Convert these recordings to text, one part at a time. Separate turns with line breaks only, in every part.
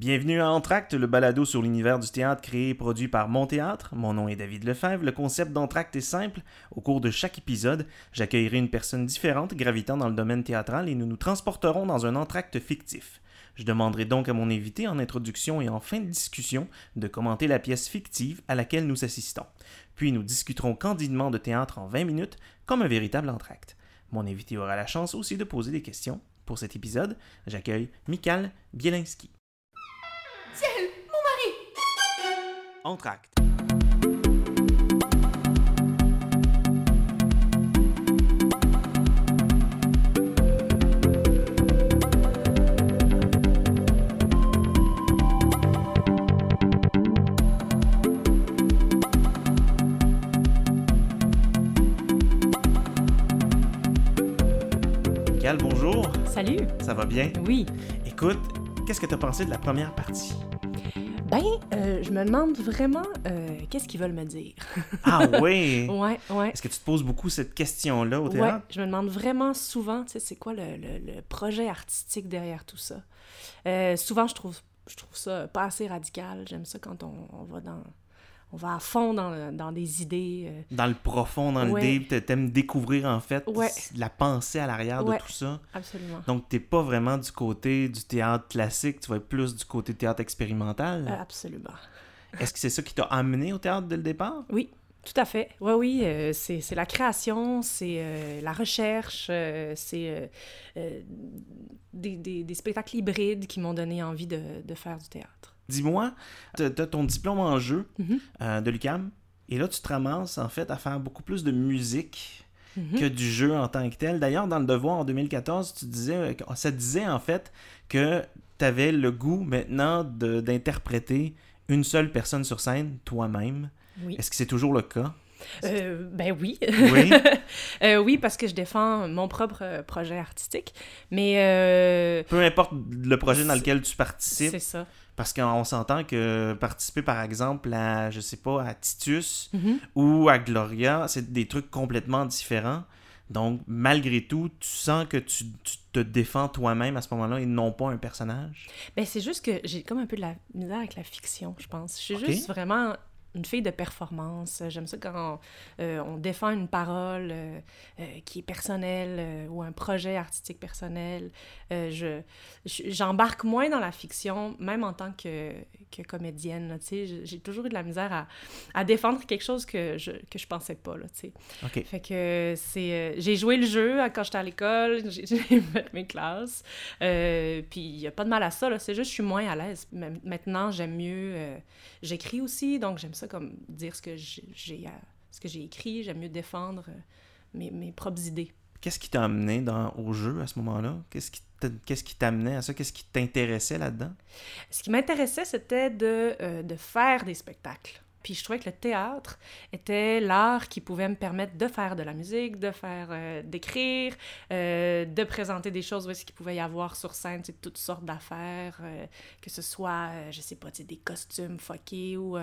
Bienvenue à Entracte, le balado sur l'univers du théâtre créé et produit par Mon Théâtre. Mon nom est David Lefebvre. Le concept d'Entracte est simple. Au cours de chaque épisode, j'accueillerai une personne différente gravitant dans le domaine théâtral et nous nous transporterons dans un entracte fictif. Je demanderai donc à mon invité en introduction et en fin de discussion de commenter la pièce fictive à laquelle nous assistons. Puis nous discuterons candidement de théâtre en 20 minutes comme un véritable entracte. Mon invité aura la chance aussi de poser des questions. Pour cet épisode, j'accueille Mikal Bielinski.
Ciel, mon mari
Entracte. Bonjour.
Salut!
Ça va bien?
Oui.
Écoute, qu'est-ce que tu as pensé de la première partie?
Ben, euh, je me demande vraiment euh, qu'est-ce qu'ils veulent me dire?
Ah oui!
ouais, ouais.
Est-ce que tu te poses beaucoup cette question-là au
Ouais,
théâtre?
je me demande vraiment souvent, tu sais, c'est quoi le, le- le projet artistique derrière tout ça? Euh, souvent, je trouve, je trouve ça pas assez radical. J'aime ça quand on, on va dans... On va à fond dans, dans des idées. euh,
Dans le profond, dans
Ouais.
le deep, t'a- t'aimes découvrir en fait
Ouais.
la pensée à l'arrière
Ouais.
de tout ça.
absolument.
Donc t'es pas vraiment du côté du théâtre classique, tu vas être plus du côté théâtre expérimental.
Euh, absolument.
Est-ce que c'est ça qui t'a amené au théâtre dès le départ?
Oui, tout à fait. Oui, oui, euh, c'est c'est la création, c'est euh, la recherche, euh, c'est des, des- des spectacles hybrides qui m'ont donné envie de, de faire du théâtre.
Dis-moi, t'as t'as ton diplôme en jeu
Mhm.
euh, de l'UQAM, et là tu te ramasses en fait à faire beaucoup plus de musique
Mhm.
que du jeu en tant que tel. D'ailleurs, dans le Devoir en 2014, tu disais, euh, ça disait en fait que tu avais le goût maintenant d'interpréter une seule personne sur scène, toi-même.
Oui.
Est-ce que c'est toujours le cas?
Euh, ben oui.
Oui?
Euh, oui, parce que je défends mon propre projet artistique. Mais euh,
Peu importe le projet dans lequel tu participes,
c'est ça.
Parce qu'on s'entend que participer par exemple à, je sais pas, à Titus
Mhm.
ou à Gloria, c'est des trucs complètement différents. Donc, malgré tout, tu sens que tu, tu te défends toi-même à ce moment-là et non pas un personnage?
Ben, c'est juste que j'ai comme un peu de la misère avec la fiction, je pense. Je suis juste vraiment une fille de performance. J'aime ça quand on, euh, on défend une parole euh, euh, qui est personnelle ou un projet artistique personnel. Je, je- j'embarque moins dans la fiction, même en tant que, que comédienne. J'ai- toujours eu de la misère à, à défendre quelque chose que je, que je pensais pas. Là, tu sais.
OK.
Fait que c'est... j'ai joué le jeu quand j'étais à l'école, j'ai fait mes classes, puis il n'y a pas de mal à ça, là, c'est juste que je suis moins à l'aise. Maintenant, j'aime mieux... J'écris aussi, donc j'aime ça comme dire ce que j'ai ce que j'ai écrit, j'aime mieux défendre euh, mes, mes propres idées.
Qu'est-ce qui t'a amené dans, au jeu à ce moment-là? Qu'est-ce qui t'a- qu'est-ce qui t'amenait à ça? Qu'est-ce qui t'intéressait là-dedans?
Ce qui m'intéressait, c'était de, euh, de faire des spectacles. Puis je trouvais que le théâtre était l'art qui pouvait me permettre de faire de la musique, de faire, euh, d'écrire, euh, de présenter des choses est-ce qu'il pouvait y avoir sur scène, toutes sortes d'affaires, euh, que ce soit, je sais pas, des costumes fuckés ou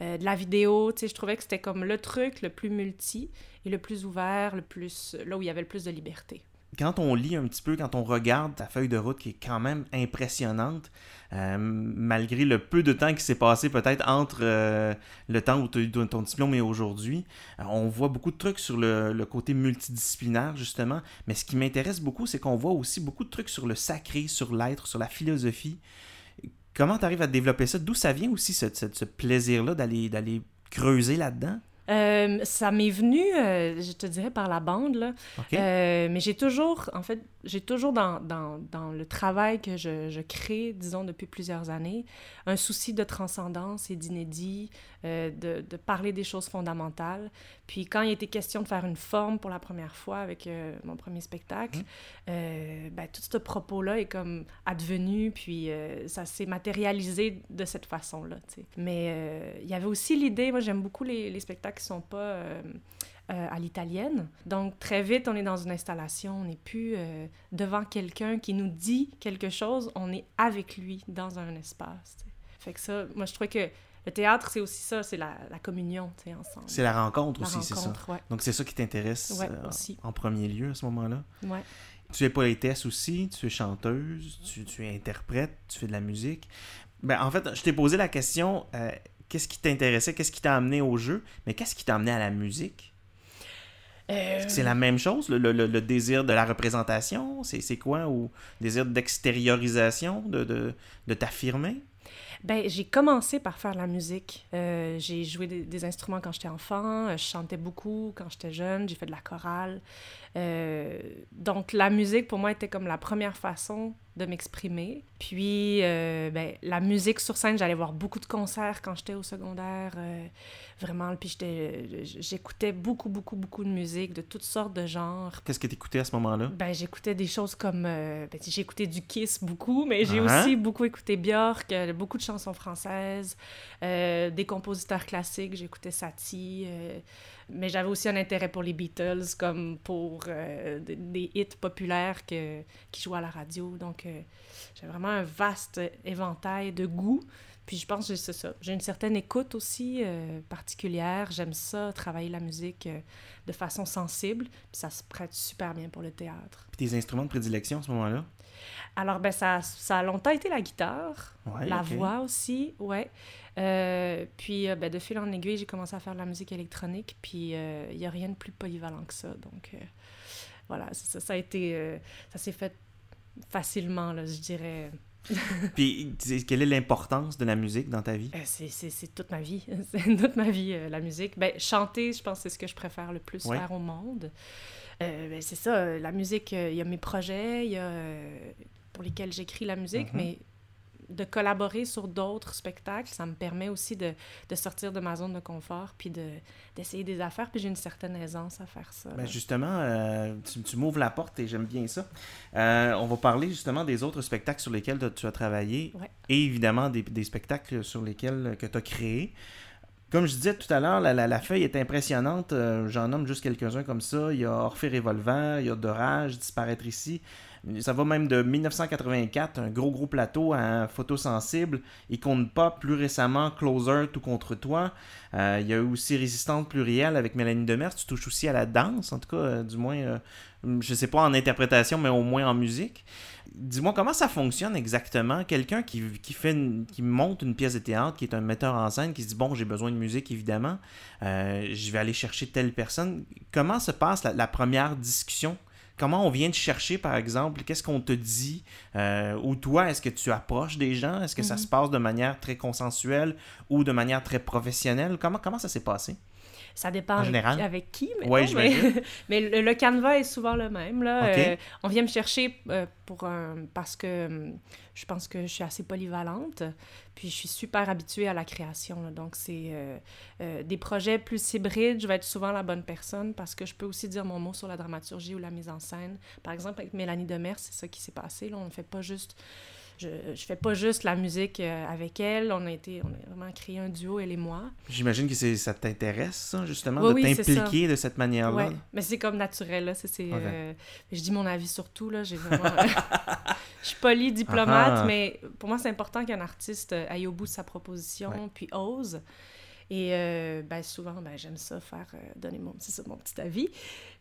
de la vidéo, je trouvais que c'était comme le truc le plus multi et le plus ouvert, le plus, là où il y avait le plus de liberté.
Quand on lit un petit peu, quand on regarde ta feuille de route qui est quand même impressionnante, euh, malgré le peu de temps qui s'est passé peut-être entre euh, le temps où tu as eu ton diplôme et aujourd'hui, euh, on voit beaucoup de trucs sur le, côté multidisciplinaire justement, mais ce qui m'intéresse beaucoup, c'est qu'on voit aussi beaucoup de trucs sur le sacré, sur l'être, sur la philosophie. Comment tu arrives à développer ça? D'où ça vient aussi ce, plaisir-là d'aller creuser là-dedans?
Euh, ça m'est venu, euh, je te dirais, par la bande, là. Euh, mais j'ai toujours, en fait, j'ai toujours dans, dans, dans le travail que je, je crée, disons, depuis plusieurs années, un souci de transcendance et d'inédit, de, de parler des choses fondamentales. Puis quand il était question de faire une forme pour la première fois avec mon premier spectacle,
Mhm.
ben, tout ce propos-là est comme advenu, puis ça s'est matérialisé de cette façon-là, tu sais. Mais il y avait aussi l'idée, moi j'aime beaucoup les, les spectacles qui sont pas... euh, euh, à l'italienne. Donc, très vite, on est dans une installation, on n'est plus euh, devant quelqu'un qui nous dit quelque chose, on est avec lui dans un espace. Fait que ça, moi, je trouvais que le théâtre, c'est aussi ça, c'est la, la communion, tu sais, ensemble.
C'est la rencontre
La
aussi, c'est ça.
ouais.
Donc c'est ça qui t'intéresse
Ouais, aussi.
en premier lieu à ce moment-là.
ouais.
Tu es poétesse aussi, tu es chanteuse, tu, tu es interprète, tu fais de la musique. Ben, en fait, je t'ai posé la question, euh, qu'est-ce qui t'intéressait, qu'est-ce qui t'a amené au jeu, mais qu'est-ce qui t'a amené à la musique? C'est la même chose, le, le- le désir de la représentation? C'est quoi? Ou le désir d'extériorisation, de, de, de t'affirmer?
Ben, j'ai commencé par faire de la musique. Euh, j'ai joué des, des instruments quand j'étais enfant, euh, je chantais beaucoup quand j'étais jeune, j'ai fait de la chorale. Euh, donc, la musique, pour moi, était comme la première façon de m'exprimer. Puis, euh, ben, la musique sur scène, j'allais voir beaucoup de concerts quand j'étais au secondaire. vraiment, puis j'écoutais beaucoup, beaucoup, beaucoup de musique, de toutes sortes de genres.
Qu'est-ce que t'écoutais à ce moment-là?
Ben, j'écoutais des choses comme... ben, j'ai écouté du Kiss beaucoup, mais j'ai
Ah.
aussi beaucoup écouté Björk, beaucoup de chansons françaises, euh, des compositeurs classiques, j'écoutais Satie, euh, mais j'avais aussi un intérêt pour les Beatles, comme pour euh, des, hits populaires que, qui jouaient à la radio. Donc, j'ai vraiment un vaste éventail de goûts. Puis je pense que c'est ça. J'ai une certaine écoute aussi particulière. J'aime ça, travailler la musique de façon sensible. Puis ça se prête super bien pour le théâtre.
Puis tes instruments de prédilection à ce moment-là?
Alors, ben, ça, ça a longtemps été la guitare,
Ouais,
la voix aussi, ouais. Euh, puis, euh, ben, de fil en aiguille, j'ai commencé à faire de la musique électronique, puis il n'y a rien de plus polyvalent que ça. Donc, euh, voilà, ça, ça a été... euh, ça s'est fait facilement, là, je dirais.
Puis quelle est l'importance de la musique dans ta vie?
Euh, c'est- toute ma vie. c'est toute ma vie, euh, la musique. Ben, chanter, je pense que c'est ce que je préfère le plus
Ouais.
faire au monde. Euh, ben, c'est ça, euh, la musique, euh, il y a mes projets, il y a pour lesquels j'écris la musique,
Mhm.
mais de collaborer sur d'autres spectacles, ça me permet aussi de, de sortir de ma zone de confort, puis de- d'essayer des affaires, puis j'ai une certaine aisance à faire ça.
Ben justement, euh, tu, tu m'ouvres la porte et j'aime bien ça. Euh, on va parler justement des autres spectacles sur lesquels tu as travaillé
Ouais.
et évidemment des, des spectacles sur lesquels euh, que tu as créé. Comme je disais tout à l'heure, la, la- la feuille est impressionnante. Euh, J'en nomme juste quelques-uns comme ça. Il y a Orphée Revolver, il y a Dorage, Disparaître ici. Ça va même de 1984, un gros gros plateau à Photosensible. Icône Pop, plus récemment Closer, Tout contre toi. Euh, il y a aussi Résistante plurielle avec Mélanie Demers. Tu touches aussi à la danse, en tout cas, euh, du moins, euh, je sais pas en interprétation, mais au moins en musique. Dis-moi comment ça fonctionne exactement? Quelqu'un qui, qui, monte une pièce de théâtre, qui est un metteur en scène, qui se dit Bon, j'ai besoin de musique évidemment, euh, je vais aller chercher telle personne. Comment se passe la première discussion? Comment on vient te chercher, par exemple? Qu'est-ce qu'on te dit? Euh, ou toi, est-ce que tu approches des gens? Est-ce que ça
Mhm.
se passe de manière très consensuelle ou de manière très professionnelle? Comment, comment ça s'est passé?
Ça dépend
En
avec, avec qui, mais,
Ouais,
mais, le, le canevas est souvent le même. Là. Euh, on vient me chercher euh, pour un, parce que hum, je pense que je suis assez polyvalente, puis je suis super habituée à la création. là. Donc, c'est euh, des projets plus hybrides, je vais être souvent la bonne personne parce que je peux aussi dire mon mot sur la dramaturgie ou la mise en scène. Par exemple, avec Mélanie Demers, c'est ça qui s'est passé. Là. On ne fait pas juste je, je fais pas juste la musique euh, avec elle. On a été, on a vraiment créé un duo, elle et moi.
J'imagine que ça t'intéresse, ça, justement,
Oui,
de
oui,
t'impliquer de cette manière-là?
Ouais, mais c'est comme naturel, là. C'est, c'est,
Ok.
euh, je dis mon avis sur tout, là. J'ai vraiment... je suis polie, diplomate,
Ah
mais pour moi, c'est important qu'un artiste euh, aille au bout de sa proposition,
Ouais.
puis ose. Et euh, ben, souvent, ben, j'aime ça, faire... euh, donner ça, mon petit avis.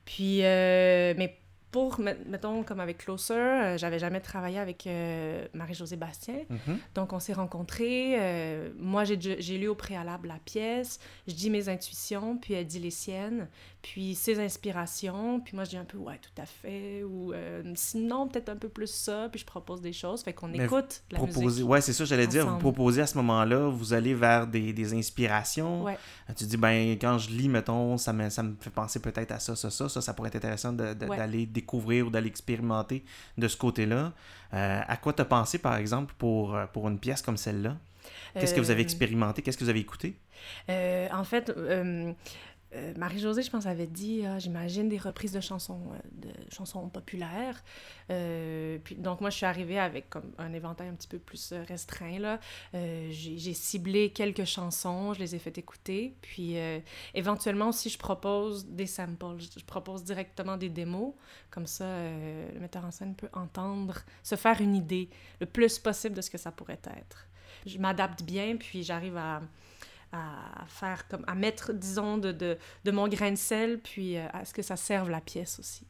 Puis, euh, mais pour, met- mettons, comme avec Closer, euh, j'avais jamais travaillé avec euh, Marie-Josée Bastien.
Mhm.
Donc, on s'est rencontrés. euh, moi, j'ai, lu au préalable la pièce. Je dis mes intuitions, puis elle dit les siennes. Puis ses inspirations. Puis moi, je dis un peu, ouais, tout à fait. Ou euh, sinon, peut-être un peu plus ça. Puis je propose des choses. Fait qu'on écoute la
proposer.
musique.
Ouais, c'est ça, j'allais dire. Vous proposez à ce moment-là, vous allez vers des, des inspirations.
Ouais.
Tu dis, ben, quand je lis, mettons, ça me, ça me fait penser peut-être à ça, ça, ça. Ça, ça pourrait être intéressant d'aller découvrir ou d'aller expérimenter de ce côté-là. Euh, à quoi t'as pensé, par exemple, pour, euh, pour une pièce comme celle-là? Qu'est-ce que vous avez
Euh,
expérimenté? Qu'est-ce que vous avez écouté?
En fait, euh, Marie-Josée, je pense, avait dit, ah, j'imagine, des reprises de chansons, euh, de chansons populaires. Euh, donc, moi, je suis arrivée avec un éventail un petit peu plus restreint. Là. J'ai, ciblé quelques chansons, je les ai fait écouter. Puis, éventuellement aussi, je propose des samples. Je, propose directement des démos. Comme ça, le metteur en scène peut entendre, se faire une idée le plus possible de ce que ça pourrait être. Je m'adapte bien, puis j'arrive à à faire comme à mettre disons de, de, de mon grain de sel puis euh, à ce que ça serve la pièce aussi.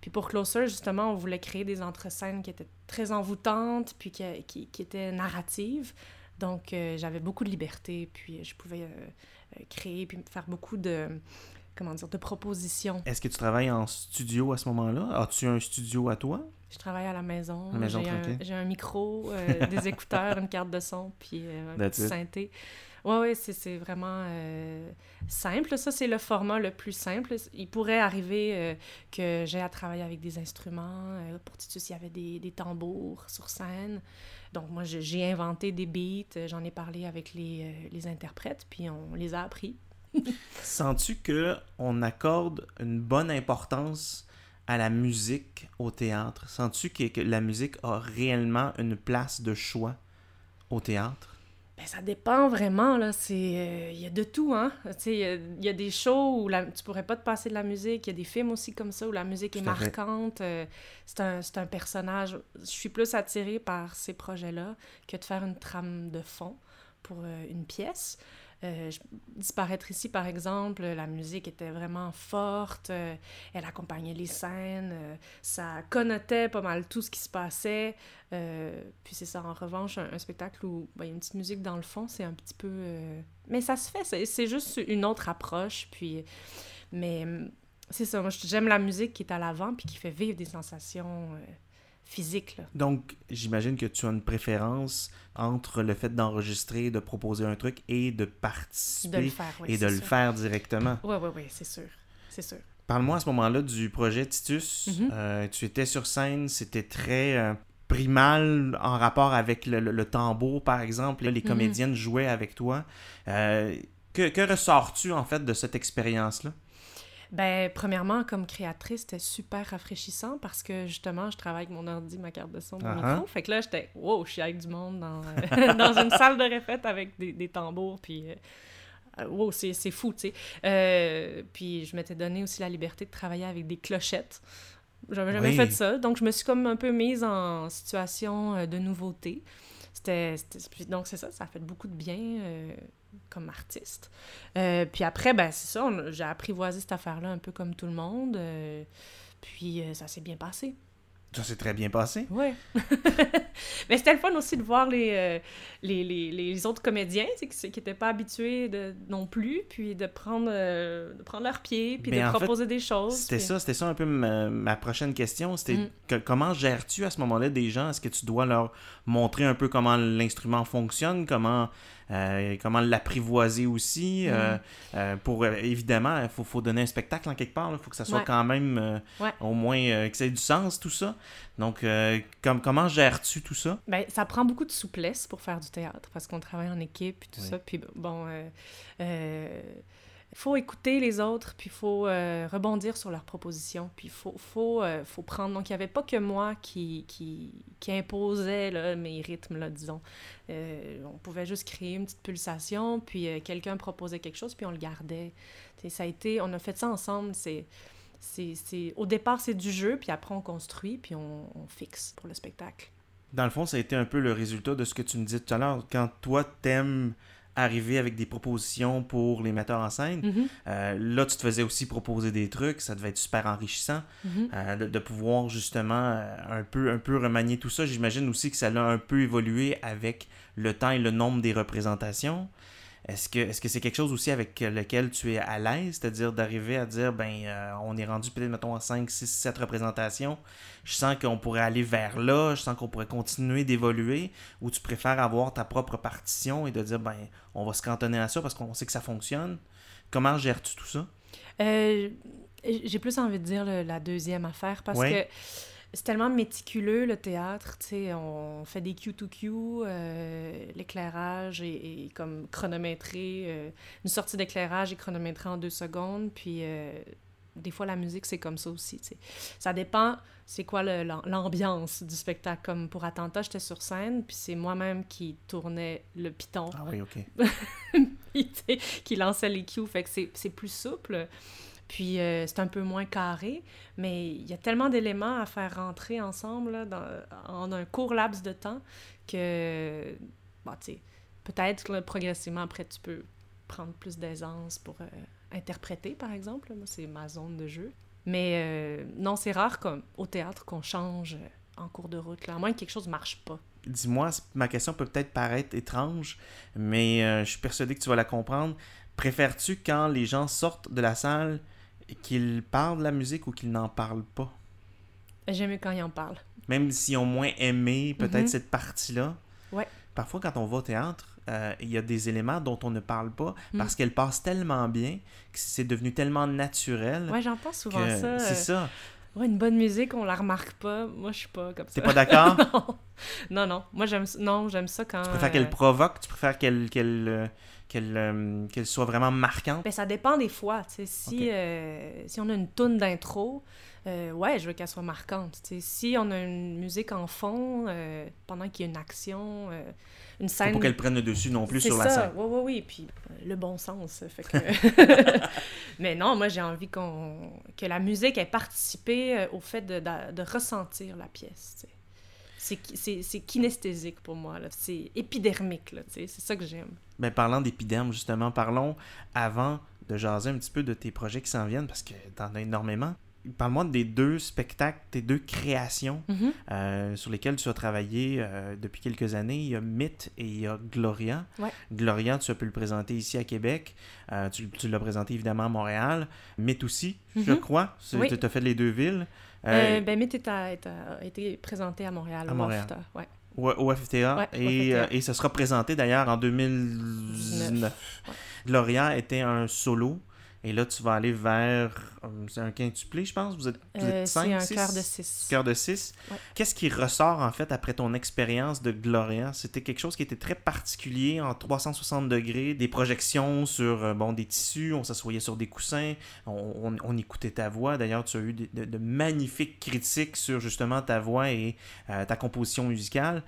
Puis pour Closer, justement, on voulait créer des entre-scènes qui étaient très envoûtantes, puis qui, qui, qui étaient narratives. Donc, euh, j'avais beaucoup de liberté, puis je pouvais euh, créer, puis faire beaucoup de, comment dire, de propositions.
Est-ce que tu travailles en studio à ce moment-là? As-tu un studio à toi?
Je travaille à la maison.
Maison
j'ai, un, j'ai un micro, euh, des écouteurs, une carte de son, puis un petit
it.
synthé. Ouais, c'est, c'est vraiment euh, simple. Ça, c'est le format le plus simple. Il pourrait arriver euh, que j'ai à travailler avec des instruments. Euh, pour Titus, il y avait des, des tambours sur scène. Donc, moi, j'ai inventé des beats. J'en ai parlé avec les, les interprètes, puis on les a appris.
Sens-tu que on accorde une bonne importance à la musique au théâtre? Sens-tu que, que la musique a réellement une place de choix au théâtre?
Ben, ça dépend vraiment, là. C'est... euh, Il y a de tout, hein. Tu sais, il y a- il y, a des shows où la... tu pourrais pas te passer de la musique. Il y a des films aussi comme ça où la musique est marquante. euh, c'est, un, c'est un personnage... Je suis plus attirée par ces projets-là que de faire une trame de fond pour euh, une pièce. Euh, Disparaître ici, par exemple, la musique était vraiment forte, euh, elle accompagnait les scènes, euh, ça connotait pas mal tout ce qui se passait. Puis c'est ça, en revanche, un, spectacle où ben, il y a une petite musique dans le fond, c'est un petit peu... Mais ça se fait, c'est- c'est juste une autre approche, puis... Mais hum, c'est ça, moi j'aime la musique qui est à l'avant, puis qui fait vivre des sensations physiques, là.
Donc, j'imagine que tu as une préférence entre le fait d'enregistrer, de proposer un truc et de
De
participer
le faire, oui,
et de le faire directement.
Oui, oui, oui, c'est sûr, c'est sûr.
Parle-moi à ce moment-là du projet Titus.
Mhm.
Euh, tu étais sur scène, c'était très euh, primal en rapport avec le, le- le tambour, par exemple. Là, les
Mhm.
comédiennes jouaient avec toi. Euh, que, que ressors-tu, en fait, de cette expérience-là?
Ben, premièrement, comme créatrice, c'était super rafraîchissant parce que justement, je travaille avec mon ordi, ma carte de son, mon
Ah
micro. Fait que là, j'étais, wow, je suis avec du monde dans, dans une salle de répète avec des, des tambours, puis euh, wow, c'est c'est fou, tu sais. Euh, puis je m'étais donné aussi la liberté de travailler avec des clochettes. J'avais jamais
Oui.
fait ça, donc je me suis comme un peu mise en situation euh, de nouveauté. C'était, donc c'est ça, ça a fait beaucoup de bien euh, comme artiste. Euh, puis après, ben c'est ça, j'ai apprivoisé cette affaire-là un peu comme tout le monde. euh, puis euh, ça s'est bien passé.
Ça s'est très bien passé.
Ouais. Mais c'était le fun aussi de voir les, euh, les, les, les autres comédiens, qui n'étaient pas habitués de, non plus, puis de prendre, euh, de prendre leur pied, puis
Mais
de
fait,
proposer des choses.
C'était
puis-
ça, c'était ça un peu ma, ma prochaine question. C'était
Mm.
que- comment gères-tu à ce moment-là des gens? Est-ce que tu dois leur montrer un peu comment l'instrument fonctionne, comment, euh, comment l'apprivoiser aussi?
Mm.
euh, pour euh, évidemment, il faut, faut donner un spectacle en quelque part. Il faut que ça soit
Ouais.
quand même
Ouais.
au moins que ça ait du sens, tout ça. Donc, comme, comment gères-tu tout ça?
Ben, ça prend beaucoup de souplesse pour faire du théâtre parce qu'on travaille en équipe puis tout
Oui.
ça. Puis bon, faut écouter les autres, puis il faut euh, rebondir sur leurs propositions, puis il euh, faut prendre. Donc, il n'y avait pas que moi qui, qui, qui imposait là, mes rythmes, là, disons. Euh, on pouvait juste créer une petite pulsation, puis quelqu'un proposait quelque chose, puis on le gardait. Ça a été, on a fait ça ensemble. C'est, c'est, c'est, au départ, c'est du jeu, puis après, on construit, puis on, on fixe pour le spectacle.
Dans le fond, ça a été un peu le résultat de ce que tu me disais tout à l'heure. Quand toi, t'aimes arriver avec des propositions pour les metteurs en scène,
Mhm,
euh, là, tu te faisais aussi proposer des trucs. Ça devait être super enrichissant
mhm.
euh, de, de pouvoir justement euh, un, peu, un peu remanier tout ça. J'imagine aussi que ça a un peu évolué avec le temps et le nombre des représentations. Est-ce que est-ce que c'est quelque chose aussi avec lequel tu es à l'aise, c'est-à-dire d'arriver à dire ben euh, on est rendu peut-être mettons à 5 6 7 représentations, je sens qu'on pourrait aller vers là, je sens qu'on pourrait continuer d'évoluer. Ou tu préfères avoir ta propre partition et de dire ben on va se cantonner à ça parce qu'on sait que ça fonctionne. Comment gères-tu tout ça?
Euh, j'ai plus envie de dire le- la deuxième affaire parce
Ouais.
que c'est tellement méticuleux le théâtre, tu sais, on fait des Q2Q, euh, l'éclairage est, est comme chronométré, euh, une sortie d'éclairage est chronométrée en deux secondes, puis euh, des fois la musique c'est comme ça aussi, tu sais. Ça dépend c'est quoi l'ambiance du spectacle, comme pour Attentat j'étais sur scène, puis c'est moi-même qui tournais le piton
Ah oui, OK.
qui lançait les cues, fait que c'est c'est plus souple. Puis euh, c'est un peu moins carré, mais il y a tellement d'éléments à faire rentrer ensemble là, dans, en un court laps de temps que, bon, tu sais, peut-être progressivement après tu peux prendre plus d'aisance pour euh, interpréter, par exemple. Moi, c'est ma zone de jeu. Mais euh, non, c'est rare comme au théâtre qu'on change en cours de route, là, à moins que quelque chose ne marche pas.
Dis-moi, ma question peut peut-être paraître étrange, mais je suis persuadé que tu vas la comprendre. Préfères-tu quand les gens sortent de la salle qu'ils parlent de la musique ou qu'ils n'en parlent pas?
J'aime mieux quand ils en parlent.
Même s'ils ont moins aimé peut-être
Mhm.
cette partie-là.
Ouais.
Parfois, quand on va au théâtre, euh, il y a des éléments dont on ne parle pas
Mm.
parce qu'elles passent tellement bien que c'est devenu tellement naturel.
Ouais, j'entends souvent ça.
C'est
euh,
ça.
Ouais, une bonne musique, on la remarque pas. Moi, je suis pas comme ça.
T'es pas d'accord?
non, non. Moi, j'aime ça- non, j'aime ça quand.
Tu préfères
euh,
qu'elle provoque, tu préfères qu'elle qu'elle euh, qu'elle euh, qu'elle soit vraiment marquante.
Ben, ça dépend des fois. Si, euh, si on a une toune d'intro, euh, ouais, je veux qu'elle soit marquante. Si on a une musique en fond, euh, pendant qu'il y a une action, euh, une
Faut
scène.
pas qu'elle prenne le dessus non plus sur la scène.
oui, oui, oui. Puis le bon sens. Fait que... Mais non, moi, j'ai envie qu'on que la musique ait participé au fait de, de- de ressentir la pièce. C'est ki- C'est c'est kinesthésique pour moi. C'est épidermique. C'est ça que j'aime.
Ben, parlant d'épiderme, justement, parlons avant de jaser un petit peu de tes projets qui s'en viennent parce que t'en as énormément. Parle-moi des deux spectacles, tes deux créations
Mhm.
euh, sur lesquelles tu as travaillé euh, depuis quelques années. Il y a Mythe et il y a Gloria.
Ouais.
Gloria, tu as pu le présenter ici à Québec. Euh, tu tu l'as présenté évidemment à Montréal. Mythe aussi, je
Mhm.
crois. Tu as fait les deux villes.
Ben, Mythe a été présenté à Montréal.
À
au
Montréal. Au, FTA.
Ouais,
et,
au FTA.
et ça sera présenté d'ailleurs en 2019.
Ouais.
Gloria était un solo. Et là, tu vas aller vers. euh, C'est un quintuplé, je pense? Vous êtes, vous
Euh, c'est un
six?
cœur de six.
Cœur de 6.
Ouais.
Qu'est-ce qui ressort en fait après ton expérience de Gloria? C'était quelque chose qui était très particulier en 360 degrés, des projections sur euh, bon des tissus, on s'assoyait sur des coussins, on, on- on écoutait ta voix. D'ailleurs, tu as eu de, de magnifiques critiques sur justement ta voix et euh, ta composition musicale.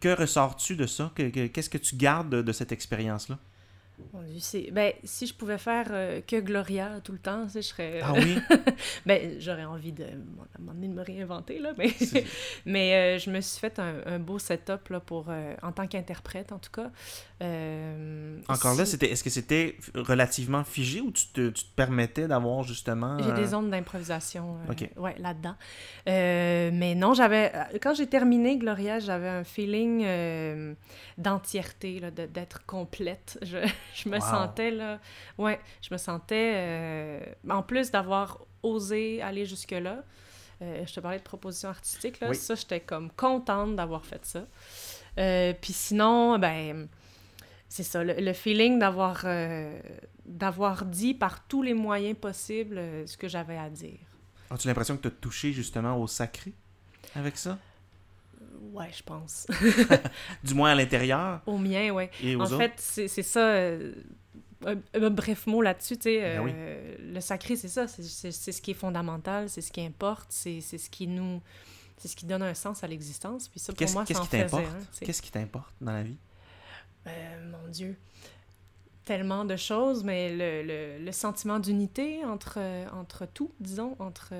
Que ressors-tu de ça? Que- que- Qu'est-ce que tu gardes de, de cette expérience-là?
Mon Dieu, c'est- ben, si je pouvais faire euh, que Gloria tout le temps, je serais...
Ah oui?
ben, j'aurais envie de, à un moment donné, de me réinventer, là, mais, euh, je me suis fait un, un beau setup, là, pour, euh, en tant qu'interprète, en tout cas. Euh,
Encore là, c'était, est-ce que c'était relativement figé ou tu te, tu te permettais d'avoir justement.
J'ai
euh,
des ondes d'improvisation euh, ouais, là-dedans. Euh, mais non, j'avais... euh, Quand j'ai terminé Gloria, j'avais un feeling euh, d'entièreté, là, de- d'être complète. Je, je me
Wow.
sentais, là... Ouais, je me sentais... euh, en plus d'avoir osé aller jusque-là, euh, je te parlais de proposition artistique, là,
Oui.
ça, j'étais comme contente d'avoir fait ça. Euh, Puis sinon, ben... C'est ça, le, le feeling d'avoir d'avoir dit par tous les moyens possibles ce que j'avais à dire.
As-tu l'impression que tu as touché justement au sacré avec ça?
Ouais, je pense.
Du moins à l'intérieur?
Au mien, ouais.
et aux
En
autres?
fait, c'est ça. euh, un, un bref mot là-dessus, tu sais.
Ben oui.
euh, Le sacré, c'est ça. c'est- ce qui est fondamental, c'est ce qui importe, c'est ce qui nous. C'est ce qui donne un sens à l'existence. Puis ça, pour
Qu'est-ce
moi,
qu'est-ce qui t'importe?
sais.
Qu'est-ce qui t'importe dans la vie?
Euh, mon Dieu. Tellement de choses, mais le, le, le sentiment d'unité entre, entre tout, disons, entre,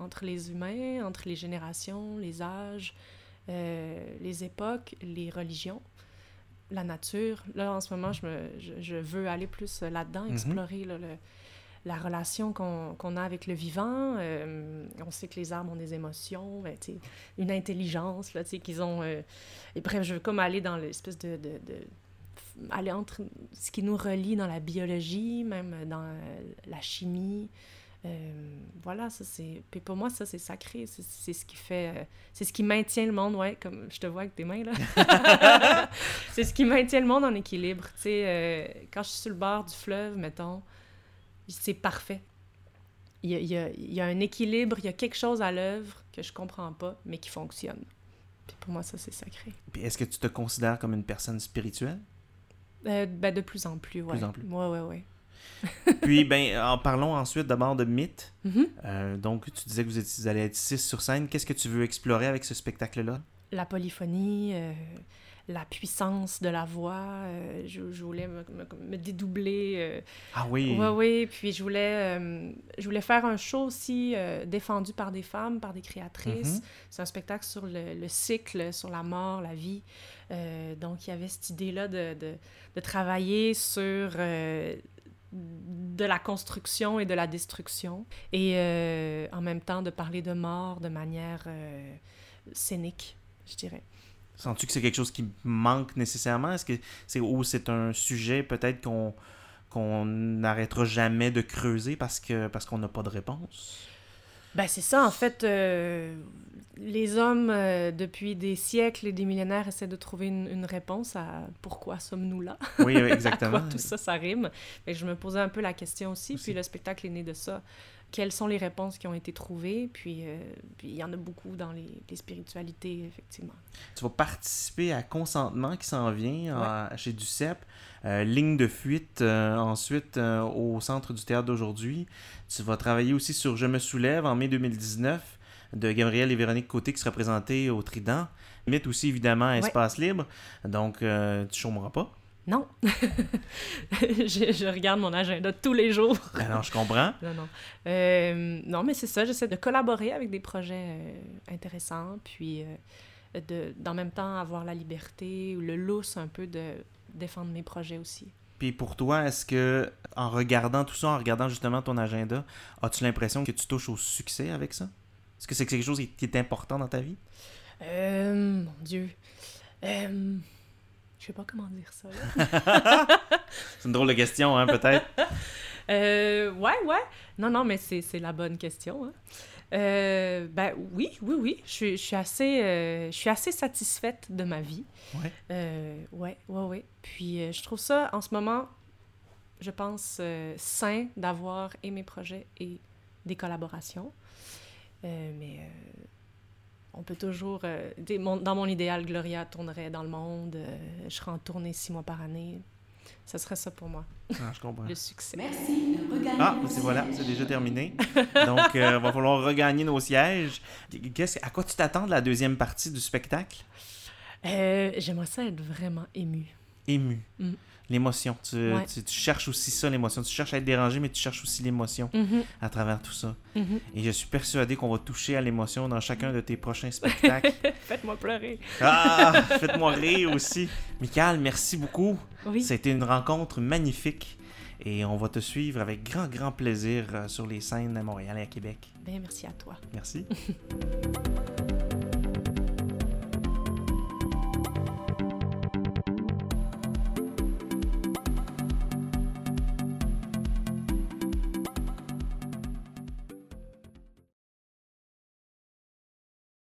entre les humains, entre les générations, les âges, euh, les époques, les religions, la nature. Là, en ce moment, je, me, je, je veux aller plus là-dedans,
Mhm.
explorer là, le- la relation qu'on qu'on a avec le vivant. Euh, on sait que les arbres ont des émotions, ben, une intelligence, qu'ils ont... euh, Et bref, je veux comme aller dans l'espèce de, de, de- aller entre ce qui nous relie dans la biologie, même dans euh, la chimie. Euh, voilà, ça c'est. Puis pour moi, ça c'est sacré. C'est ce qui fait. euh, c'est ce qui maintient le monde, ouais, comme je te vois avec tes mains là. c'est ce qui maintient le monde en équilibre. Tu sais, euh, quand je suis sur le bord du fleuve, mettons, c'est parfait. Il y, a, il, y a, il y a un équilibre, il y a quelque chose à l'œuvre que je comprends pas, mais qui fonctionne. Puis pour moi, ça c'est sacré.
Puis est-ce que tu te considères comme une personne spirituelle?
Euh, ben, de plus en plus, ouais.
Plus en plus.
Ouais, ouais, ouais.
Puis ben en parlons ensuite d'abord de mythe.
Mhm.
Euh, donc tu disais que vous, allez être six sur scène. Qu'est-ce que tu veux explorer avec ce spectacle-là?
La polyphonie, euh, la puissance de la voix. euh, je, je voulais me, me- me dédoubler.
Ah oui.
Ouais, oui. Puis je voulais, je voulais faire un show aussi défendu par des femmes, par des créatrices.
Mhm.
C'est un spectacle sur le, le cycle, sur la mort, la vie. Donc, il y avait cette idée-là de, de, de travailler sur de la construction et de la destruction, et euh, en même temps de parler de mort de manière euh, scénique, je dirais.
Sens-tu que c'est quelque chose qui manque nécessairement? Est-ce que c'est ou c'est un sujet peut-être qu'on n'arrêtera jamais de creuser parce parce qu'on n'a pas de réponse?
Ben c'est ça, en fait, euh, les hommes, euh, depuis des siècles et des millénaires, essaient de trouver une, une réponse à pourquoi sommes-nous là?
Oui, oui,
à
exactement.
quoi tout ça, ça rime? Fait que je me posais un peu la question aussi,
Aussi.
puis le spectacle est né de ça. Quelles sont les réponses qui ont été trouvées? Puis euh, puis il y en a beaucoup dans les, les spiritualités, effectivement.
Tu vas participer à Consentement qui s'en vient en- chez Ducep. Euh, ligne de fuite euh, ensuite euh, au centre du théâtre d'aujourd'hui. Tu vas travailler aussi sur Je me soulève en mai 2019 de Gabriel et Véronique Côté qui sera présenté au Trident. Limite aussi évidemment Espace Libre. Donc tu chômeras pas.
Non! je, je regarde mon agenda tous les jours.
Alors je comprends.
Non, non. Euh, non, mais c'est ça, j'essaie de collaborer avec des projets euh, intéressants, puis euh, de, d'en même temps avoir la liberté ou le lousse un peu de défendre mes projets aussi.
Puis pour toi, est-ce que en regardant tout ça, en regardant justement ton agenda, as-tu l'impression que tu touches au succès avec ça? Est-ce que c'est quelque chose qui est important dans ta vie?
Euh, mon Dieu. Je sais pas comment dire ça.
C'est une drôle de question, hein, peut-être.
Euh, ouais, ouais. Non, non, mais c'est, c'est la bonne question. hein. Euh, ben oui, oui, oui. Je suis, je suis assez, euh, je suis assez satisfaite de ma vie.
Ouais.
Euh, ouais, ouais, ouais. Puis euh, je trouve ça, en ce moment, je pense, sain d'avoir et mes projets et des collaborations. Mais on peut toujours... euh, mon- dans mon idéal, Gloria tournerait dans le monde. euh, je serais en tournée six mois par année. Ce serait ça pour moi,
Ah, je comprends.
le succès.
Merci de regagner
Ah, c'est voilà, c'est déjà terminé. Donc, il va falloir regagner nos sièges. Qu'est-ce, à quoi tu t'attends de la deuxième partie du spectacle?
Euh, J'aimerais ça être vraiment émue.
Ému.
Mm.
L'émotion. Tu,
Ouais.
tu- tu cherches aussi ça, l'émotion. Tu cherches à être dérangé, mais tu cherches aussi l'émotion
Mhm,
à travers tout ça.
mhm.
Et je suis persuadé qu'on va toucher à l'émotion dans chacun de tes prochains spectacles.
Faites-moi pleurer.
ah, faites-moi rire aussi. Michael, merci beaucoup.
Oui.
C'était une rencontre magnifique. Et on va te suivre avec grand, grand plaisir euh, sur les scènes à Montréal et à Québec.
Ben, merci à toi.
Merci.